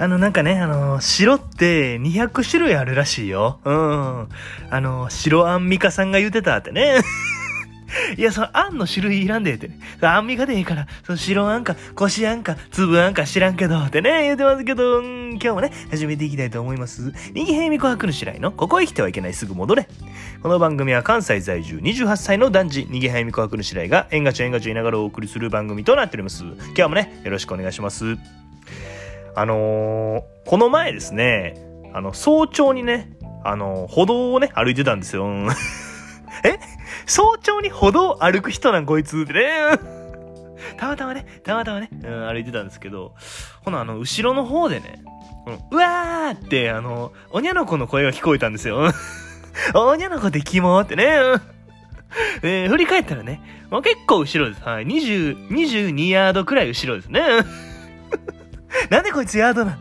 あの、なんかね、あの、白って200種類あるらしいよ。うん。あの、白アンミカさんが言ってたってね。いや、その、あんの種類いらんでってね。アンミカでいいから、その白あんか、こしあんか、粒あんか知らんけど、ってね、言ってますけど、ん今日もね、始めていきたいと思います。人気平未琥珀の白井の、ここへ来てはいけないすぐ戻れ。この番組は関西在住28歳の男児、逃げ早見琥珀の白井が、縁がち縁がち言いながらお送りする番組となっております。今日もね、よろしくお願いします。あのー、この前ですね、あの、早朝にね、あの歩道をね、歩いてたんですよ。え？早朝に歩道歩く人なんこいつってね。たまたまね、たまたまね、うん、歩いてたんですけど、ほな、あの、後ろの方でね、うわーって、あの、おにゃの子の声が聞こえたんですよ。おにゃの子でキモってね。え、振り返ったらね、もう結構後ろです。はい。20、22ヤードくらい後ろですね。なんでこいつヤードな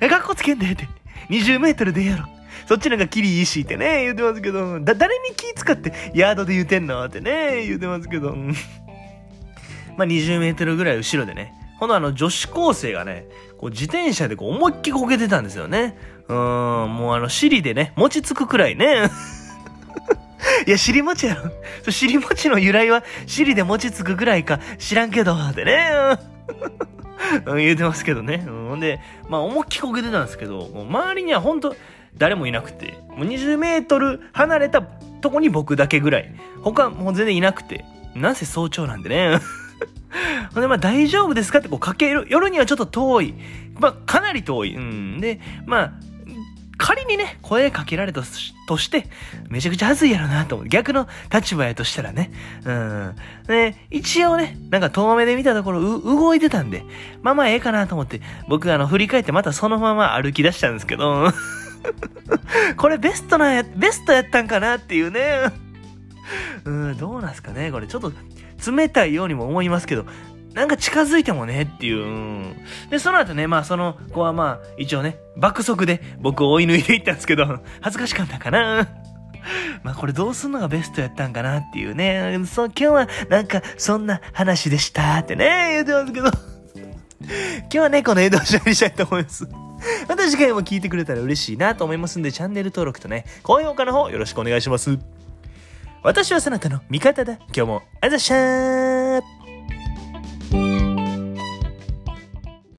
え、かっこつけんでって。20メートルでやろ。そっちなんかキリいいしってね、言うてますけど、だ、誰に気使ってヤードで言うてんのってね、言うてますけど。まあ、20メートルぐらい後ろでね。ほんのあの女子高生がね、こう自転車でこう思いっきりこけてたんですよね。うーん、もうあの尻でね、餅つくくらいね。いや、尻餅やろ。尻餅の由来は尻で餅つくくらいか知らんけど、ってね。言うてますけどね。ほんで、まあ思いっきりこけてたんですけど、もう周りには本当誰もいなくて、もう20メートル離れたとこに僕だけぐらい。他もう全然いなくて。なんせ早朝なんでね。ほんで、まあ大丈夫ですかってこうかける。夜にはちょっと遠い。まあかなり遠い。うん。で、まあ、仮にね、声かけられたとして、めちゃくちゃ恥ずいやろなと思う。逆の立場やとしたらね。うん。で、一応ね、なんか遠目で見たところ、動いてたんで、まあまあええかなと思って、僕あの、振り返ってまたそのまま歩き出したんですけど、これベストなや、ベストやったんかなっていうね。うん、どうなんすかねこれちょっと冷たいようにも思いますけど、なんか近づいてもねっていう。で、その後ね、まあその子はまあ一応ね、爆速で僕を追い抜いていったんですけど、恥ずかしかったかな。まあこれどうすんのがベストやったんかなっていうね。そう、今日はなんかそんな話でしたってね、言うてますけど。今日はね、この江戸を処理したいと思います。また次回も聞いてくれたら嬉しいなと思いますんで、チャンネル登録とね、高評価の方よろしくお願いします。私はそなたの味方だ。今日もあざっしゃー